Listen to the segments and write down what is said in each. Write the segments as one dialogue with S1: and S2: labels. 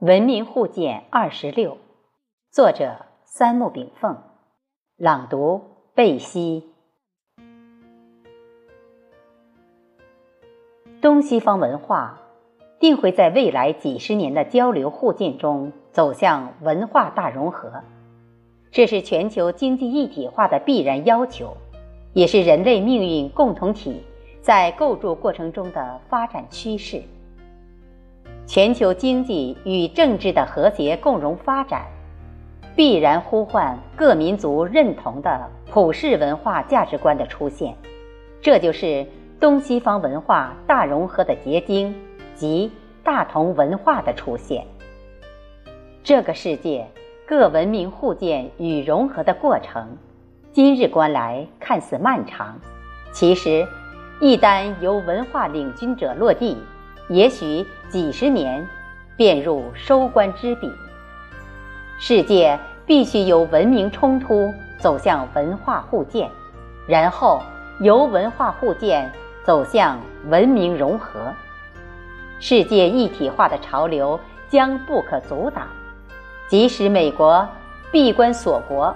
S1: 文明互鉴二十六，作者三木炳凤，朗读贝西。东西方文化定会在未来几十年的交流互鉴中走向文化大融合，这是全球经济一体化的必然要求，也是人类命运共同体在构筑过程中的发展趋势。全球经济与政治的和谐共荣发展，必然呼唤各民族认同的普世文化价值观的出现，这就是东西方文化大融合的结晶及大同文化的出现。这个世界各文明互鉴与融合的过程，今日观来看似漫长，其实，一旦由文化领军者落地。也许几十年，便入收官之笔。世界必须由文明冲突走向文化互鉴，然后由文化互鉴走向文明融合。世界一体化的潮流将不可阻挡，即使美国闭关锁国，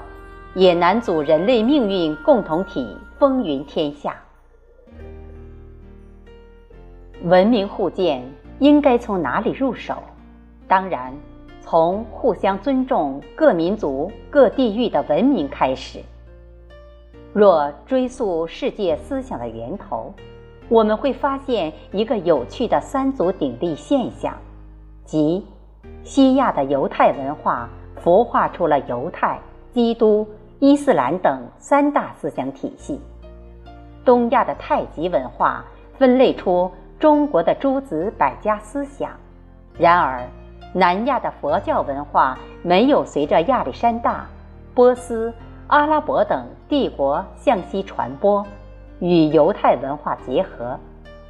S1: 也难阻人类命运共同体风云天下。文明互鉴应该从哪里入手？当然，从互相尊重各民族、各地域的文明开始。若追溯世界思想的源头，我们会发现一个有趣的三足鼎立现象，即西亚的犹太文化孵化出了犹太、基督、伊斯兰等三大思想体系；东亚的太极文化分类出。中国的诸子百家思想，然而，南亚的佛教文化没有随着亚历山大、波斯、阿拉伯等帝国向西传播，与犹太文化结合，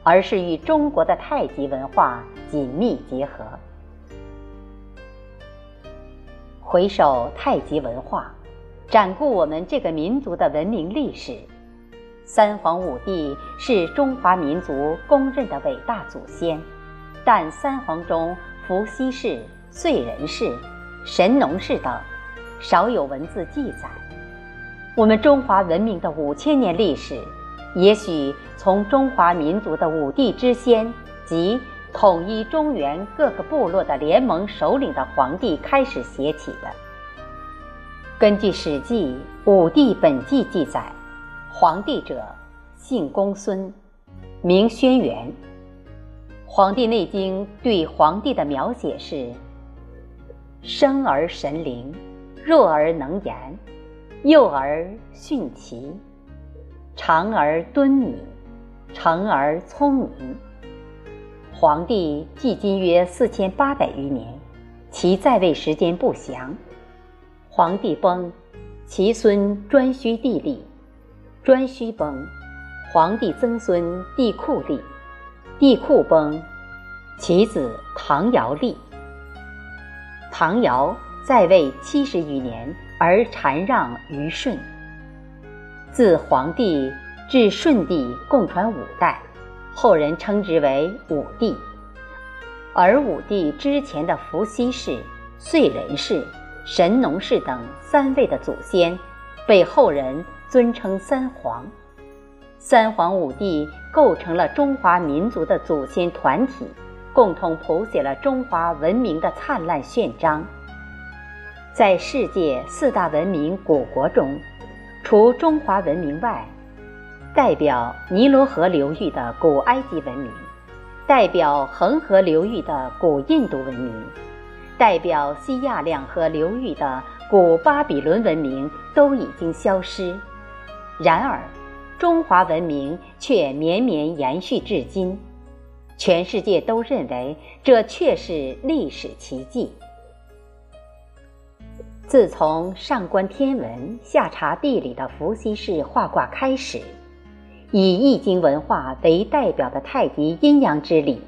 S1: 而是与中国的太极文化紧密结合。回首太极文化，展顾我们这个民族的文明历史。三皇五帝是中华民族公认的伟大祖先，但三皇中伏羲氏、燧人氏、神农氏等少有文字记载。我们中华文明的五千年历史，也许从中华民族的五帝之先及统一中原各个部落的联盟首领的皇帝开始写起的。根据《史记·五帝本纪》记载。皇帝者，姓公孙，名轩辕。《黄帝内经》对皇帝的描写是：生而神灵，弱而能言，幼而徇齐，长而敦敏，成而聪明。皇帝距今约四千八百余年，其在位时间不详。皇帝崩，其孙颛顼帝立。颛顼崩，皇帝曾孙帝喾立；帝喾崩，其子唐尧立。唐尧在位七十余年，而禅让于舜。自黄帝至舜帝共传五代，后人称之为五帝。而五帝之前的伏羲氏、燧人氏、神农氏等三位的祖先，被后人。尊称三皇，三皇五帝构成了中华民族的祖先团体，共同谱写了中华文明的灿烂宪章。在世界四大文明古国中，除中华文明外，代表尼罗河流域的古埃及文明，代表恒河流域的古印度文明，代表西亚两河流域的古巴比伦文明都已经消失。然而，中华文明却绵绵延续至今，全世界都认为这确是历史奇迹。自从上观天文、下察地理的伏羲氏画卦开始，以易经文化为代表的太极阴阳之理，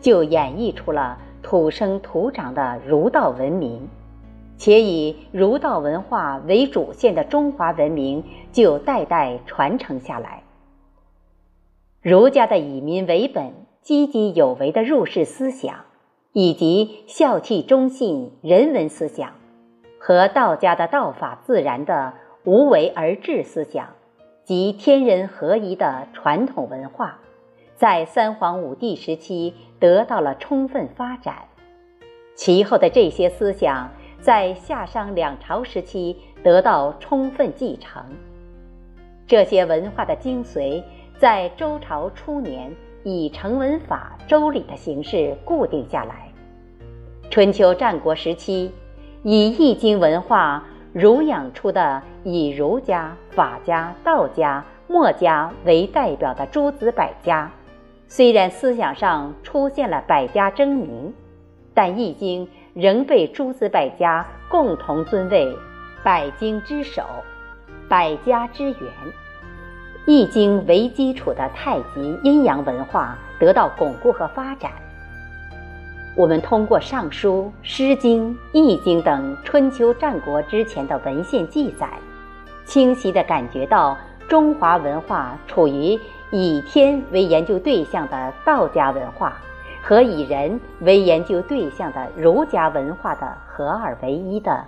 S1: 就演绎出了土生土长的儒道文明。且以儒道文化为主线的中华文明就代代传承下来。儒家的以民为本、积极有为的入世思想，以及孝悌忠信人文思想，和道家的道法自然的无为而治思想及天人合一的传统文化，在三皇五帝时期得到了充分发展。其后的这些思想在夏商两朝时期得到充分继承。这些文化的精髓，在周朝初年以成文法《周礼》的形式固定下来。春秋战国时期，以易经文化儒养出的以儒家、法家、道家、墨家为代表的诸子百家，虽然思想上出现了百家争鸣，但易经仍被诸子百家共同尊为百经之首。百家之源，易经为基础的太极阴阳文化得到巩固和发展。我们通过《尚书》《诗经》《易经》等春秋战国之前的文献记载，清晰地感觉到中华文化处于以天为研究对象的道家文化和以人为研究对象的儒家文化的合二为一的，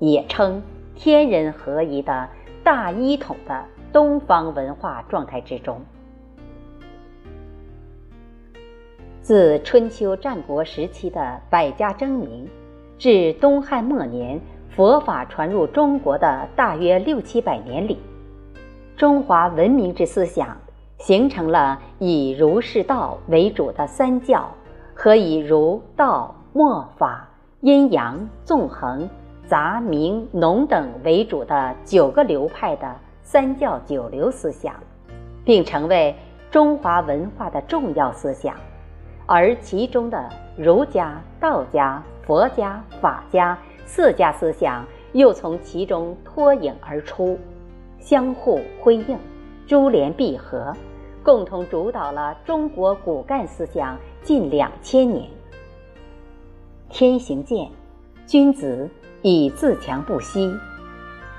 S1: 也称天人合一的。大一统的东方文化状态之中，自春秋战国时期的百家争鸣，至东汉末年佛法传入中国的大约六七百年里，中华文明之思想形成了以儒释道为主的三教和以儒道墨法阴阳纵横。杂明农等为主的九个流派的三教九流思想，并成为中华文化的重要思想，而其中的儒家、道家、佛家、法家四家思想又从其中脱颖而出，相互辉映，珠联璧合，共同主导了中国骨干思想近两千年。天行健，君子。以自强不息，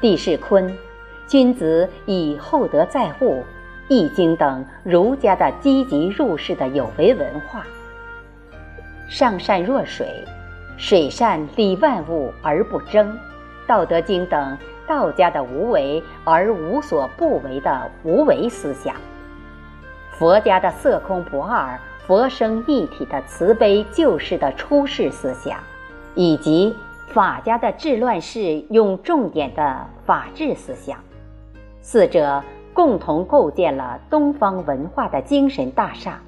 S1: 地势坤，君子以厚德载物，易经等儒家的积极入世的有为文化。上善若水，水善利万物而不争，道德经等道家的无为而无所不为的无为思想。佛家的色空不二，佛生一体的慈悲救世的出世思想，以及。法家的治乱世用重点的法治思想，四者共同构建了东方文化的精神大厦，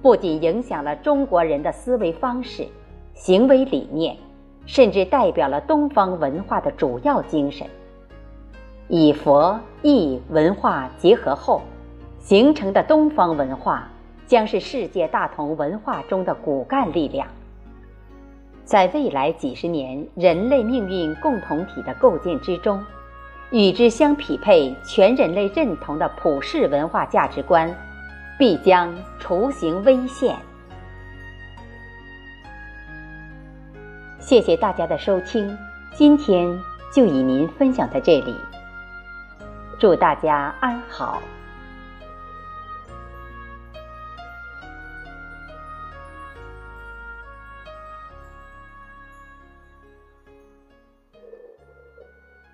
S1: 不仅影响了中国人的思维方式、行为理念，甚至代表了东方文化的主要精神。以佛易文化结合后形成的东方文化，将是世界大同文化中的骨干力量。在未来几十年人类命运共同体的构建之中，与之相匹配、全人类认同的普世文化价值观，必将雏形危现。谢谢大家的收听，今天就与您分享在这里。祝大家安好。